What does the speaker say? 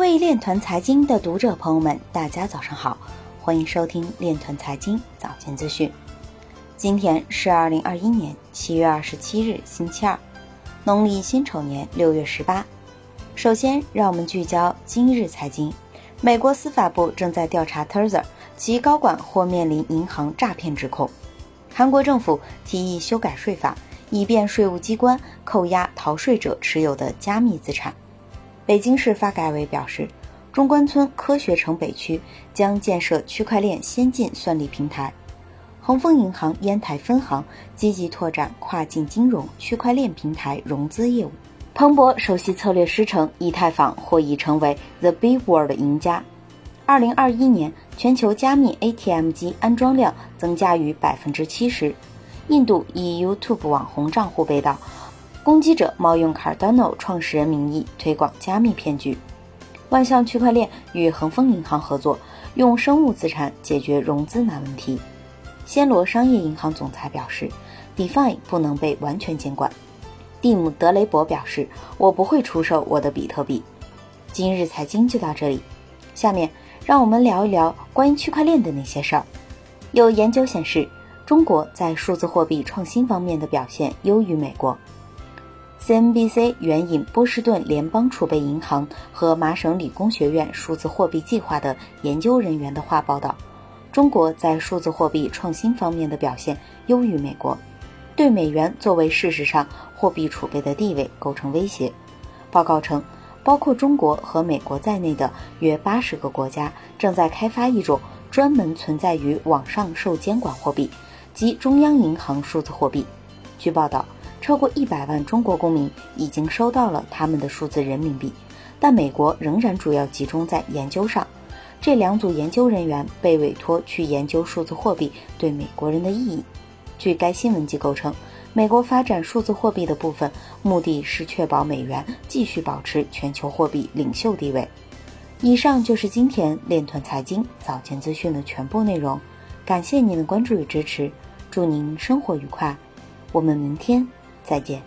位链团财经的读者朋友们，大家早上好，欢迎收听链团财经早间资讯。今天是二零二一年七月二十七日，星期二，农历辛丑年六月十八。首先，让我们聚焦今日财经。美国司法部正在调查 Tether，其高管或面临银行诈骗指控。韩国政府提议修改税法，以便税务机关扣押逃税者持有的加密资产。北京市发改委表示，中关村科学城北区将建设区块链先进算力平台。恒丰银行烟台分行积极拓展跨境金融区块链平台融资业务。彭博首席策略师称，以太坊或已成为 The Big World 赢家。二零二一年全球加密 ATM 机安装量增加逾百分之七十。印度以 YouTube 网红账户被盗，攻击者冒用 Cardano 创始人名义推广加密骗局。万象区块链与恒丰银行合作，用生物资产解决融资难问题。暹罗商业银行总裁表示，DeFi 不能被完全监管。蒂姆·德雷伯表示：“我不会出售我的比特币。”今日财经就到这里，下面让我们聊一聊关于区块链的那些事儿。有研究显示，中国在数字货币创新方面的表现优于美国。CNBC 援引波士顿联邦储备银行和麻省理工学院数字货币计划的研究人员的话报道，中国在数字货币创新方面的表现优于美国。对美元作为事实上货币储备的地位构成威胁。报告称，包括中国和美国在内的约八十个国家正在开发一种专门存在于网上受监管货币，即中央银行数字货币。据报道，超过一百万中国公民已经收到了他们的数字人民币，但美国仍然主要集中在研究上。这两组研究人员被委托去研究数字货币对美国人的意义。据该新闻机构称，美国发展数字货币的部分目的是确保美元继续保持全球货币领袖地位。以上就是今天链团财经早间资讯的全部内容，感谢您的关注与支持，祝您生活愉快，我们明天 Аркадия.